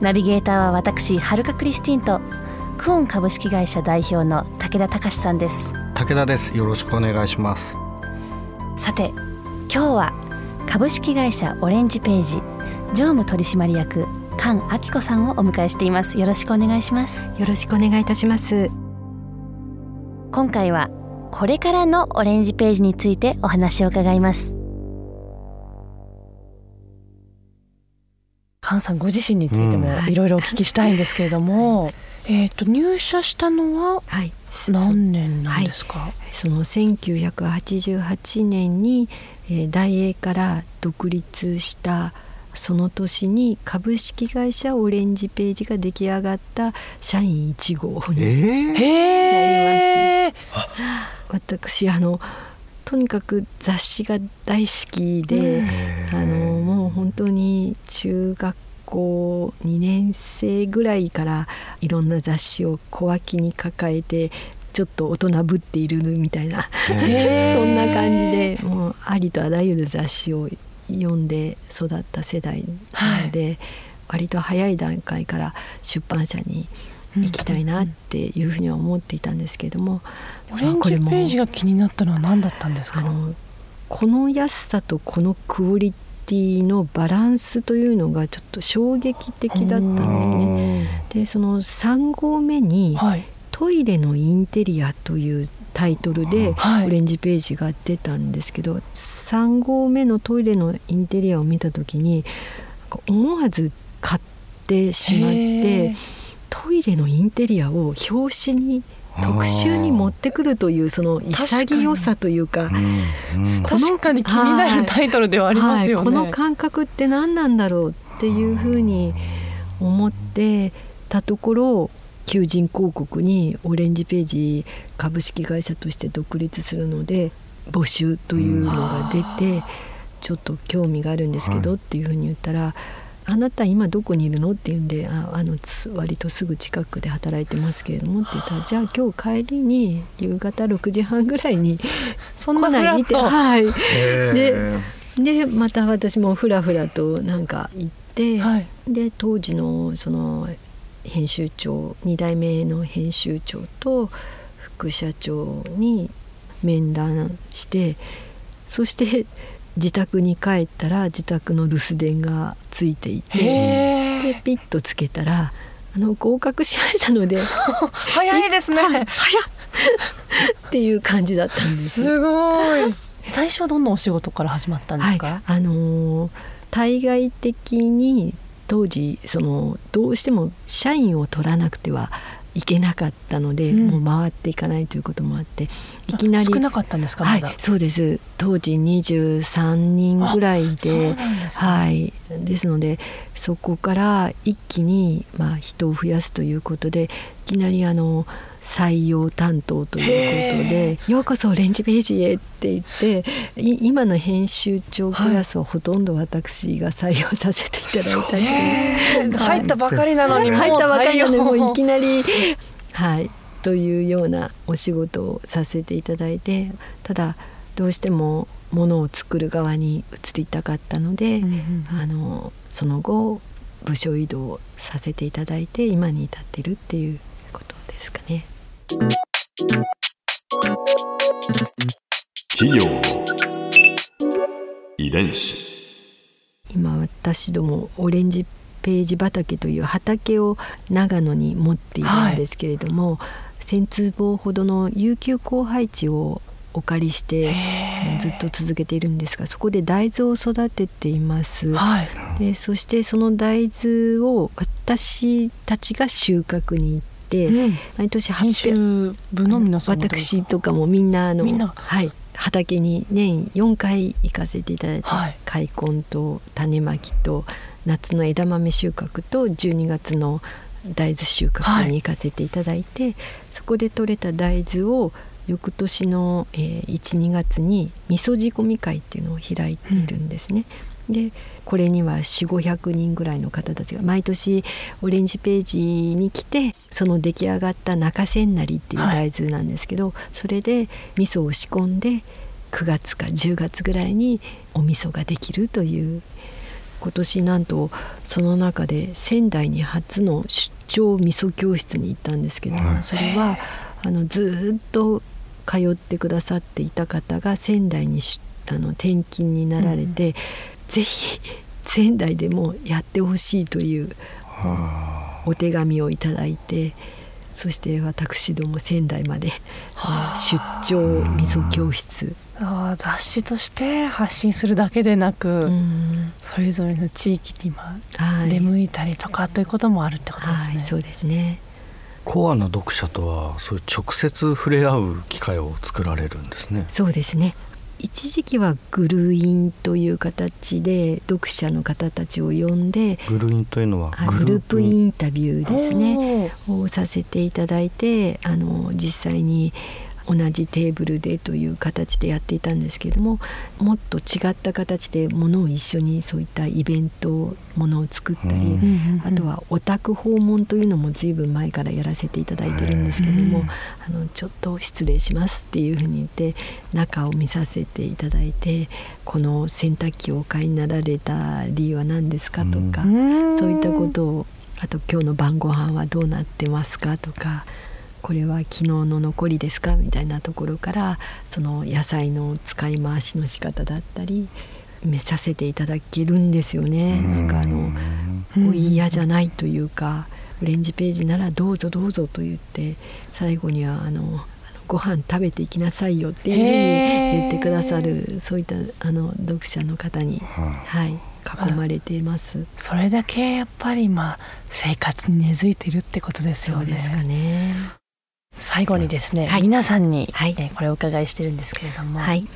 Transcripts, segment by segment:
ナビゲーターは私はるかクリスティンとクオン株式会社代表の武田隆さんです。武田です。よろしくお願いします。さて今日は株式会社オレンジページ常務取締役菅明子さんをお迎えしています。よろしくお願いします。よろしくお願いいたします。今回はこれからのオレンジページについてお話を伺います菅さんご自身についてもいろいろお聞きしたいんですけれども、うん、えっ、と入社したのは何年なんですか、はい、その1988年に、えー、大英から独立したその年に株式会社オレンジページが出来上がった社員1号になります。私あのとにかく雑誌が大好きであのもう本当に中学校2年生ぐらいからいろんな雑誌を小脇に抱えてちょっと大人ぶっているみたいなそんな感じでもうありとあらゆる雑誌を読んで育った世代なので、はい、割と早い段階から出版社に行きたいなっていうふうには思っていたんですけれども、オレンジページが気になったのは何だったんですか？この安さとこのクオリティのバランスというのがちょっと衝撃的だったんですね。でその3号目に、はい。トイレのインテリアというタイトルでオレンジページが出たんですけど、はい、3号目のトイレのインテリアを見た時に思わず買ってしまってトイレのインテリアを表紙に特集に持ってくるというその潔さというか確かに気になるタイトルではありますよね、はい、この感覚って何なんだろうっていうふうに思ってたところ求人広告にオレンジページ株式会社として独立するので募集というのが出てちょっと興味があるんですけどっていうふうに言ったら「あなた今どこにいるの?」って言うんでああの割とすぐ近くで働いてますけれどもって言ったら「じゃあ今日帰りに夕方6時半ぐらいに そんなないってはい。ででまた私もふらふらとなんか行って、はい、で当時のその編集長2代目の編集長と副社長に面談してそして自宅に帰ったら自宅の留守電がついていてでピッとつけたらあの合格しましたので 早いですね。早っ。ていう感じだったんです。すごい。最初はどんなお仕事から始まったんですか、はい、あの対外的に当時そのどうしても社員を取らなくてはいけなかったので、うん、もう回っていかないということもあっていきなり少なかったんですか、はい、そうです。当時23人ぐらいで、ね、はい。ですのでそこから一気にまあ人を増やすということでいきなりあの採用担当ということで「ようこそオレンジページへ」って言って今の編集長クラスはほとんど私が採用させていただいた、入ったばかりなのに入ったばかりなのにもういきなりはい。というようなお仕事をさせていただいてただどうしてもものを作る側に移りたかったので、うんうん、あのその後部署移動させていただいて今に至っているっていうことですかね。企業の遺伝子。今私どもオレンジページ畑という畑を長野に持っているんですけれども、はい、1,000坪ほどの有給荒配地をお借りしてずっと続けているんですがそこで大豆を育てています、はい、でそしてその大豆を私たちが収穫に行って、うん、毎年編集部の皆さん私とかもみんなあのはい。畑に年4回行かせていただいて、はい、開墾と種まきと夏の枝豆収穫と12月の大豆収穫に行かせていただいて、はい、そこで採れた大豆を翌年の、えー、12月に味噌仕込み会っていうのを開いているんですね。うん、でこれには4500人ぐらいの方たちが毎年オレンジページに来てその出来上がった中千成っていう大豆なんですけど、はい、それで味噌を仕込んで9月か10月ぐらいにお味噌ができるという。今年なんとその中で仙台に初の出張味噌教室に行ったんですけども、はい、それはあのずっと通ってくださっていた方が仙台にあの転勤になられて、うん、ぜひ仙台でもやってほしいというお手紙をいただいてそして私ども仙台まで出張味噌教室。あ雑誌として発信するだけでなく、それぞれの地域に今、出向いたりとかということもあるってことですね。はい、そうですねコアな読者とはそういう直接触れ合う機会を作られるんですね。そうですね。一時期はグルインという形で読者の方たちを呼んでグルインというのはグループインタビューですね。をさせていただいてあの実際に同じテーブルでという形でやっていたんですけれどももっと違った形でものを一緒にそういったイベントものを作ったり、うん、あとはお宅訪問というのも随分前からやらせていただいてるんですけども、あのちょっと失礼しますっていうふうに言って中を見させていただいてこの洗濯機をお買いになられた理由は何ですかとか、そういったことをあと今日の晩ご飯はどうなってますかとかこれは昨日の残りですか？みたいなところからその野菜の使い回しの仕方だったり見させていただけるんですよね。なんかあのお嫌じゃないというかオレンジページならどうぞどうぞと言って最後にはあのご飯食べていきなさいよっていうふうに言ってくださるそういったあの読者の方に、はい、囲まれています、それだけやっぱり今生活に根付いてるってことですよね。そうですかね最後にですね、はい、皆さんに、はい、えー、これお伺いしてるんですけれども、はい、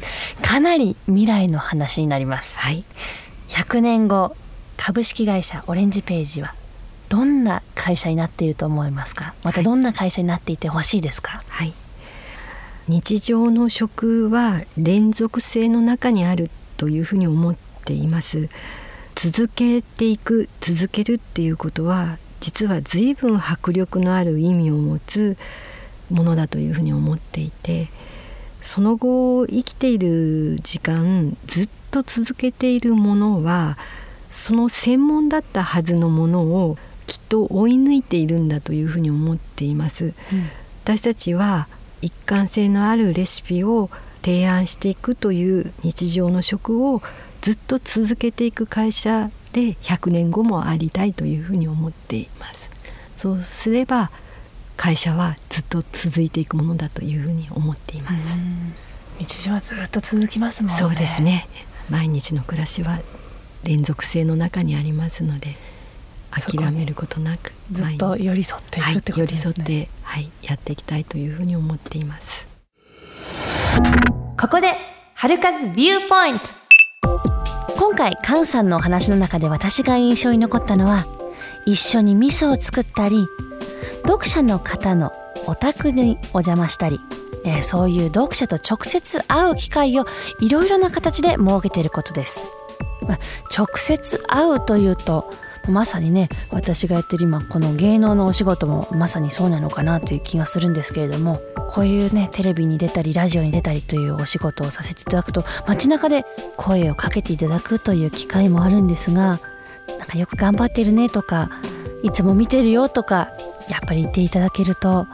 かなり未来の話になります、はい、100年後株式会社オレンジページはどんな会社になっていると思いますか？またどんな会社になっていてほしいですか、はい、日常の食は連続性の中にあるというふうに思っています。続けていく続けるっていうことは実は随分迫力のある意味を持つものだというふうに思っていてその後生きている時間ずっと続けているものはその専門だったはずのものをきっと追い抜いているんだというふうに思っています。うん、私たちは一貫性のあるレシピを提案していくという日常の食をずっと続けていく会社で100年後もありたいというふうに思っています。そうすれば会社はずっと続いていくものだというふうに思っています。日常はずっと続きますもんね。そうですね。毎日の暮らしは連続性の中にありますので、諦めることなくずっと寄り添っていくってことですね。はい、寄り添ってはいやっていきたいというふうに思っています。ここで春風ビューポイント。今回菅さんのお話の中で私が印象に残ったのは一緒に味噌を作ったり読者の方のお宅にお邪魔したり、えー、そういう読者と直接会う機会をいろいろな形で設けていることです。まあ、直接会うというとまさにね私がやってる今この芸能のお仕事もまさにそうなのかなという気がするんですけれどもこういうねテレビに出たりラジオに出たりというお仕事をさせていただくと街中で声をかけていただくという機会もあるんですがなんかよく頑張ってるねとかいつも見てるよとかやっぱり言っていただけるとやっ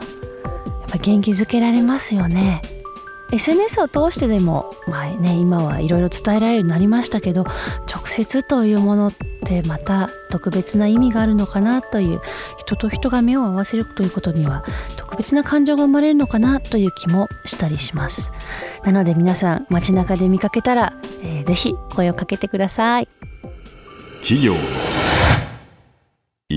ぱ元気づけられますよね。SNS を通してでもまあね今はいろいろ伝えられるようになりましたけど直接というものってまた特別な意味があるのかなという人と人が目を合わせるということには特別な感情が生まれるのかなという気もしたりします。なので皆さん街中で見かけたら、えー、ぜひ声をかけてください。企業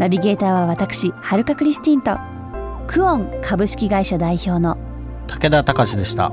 ナビゲーターは私、はるかクリスティンと、クオン株式会社代表の武田隆でした。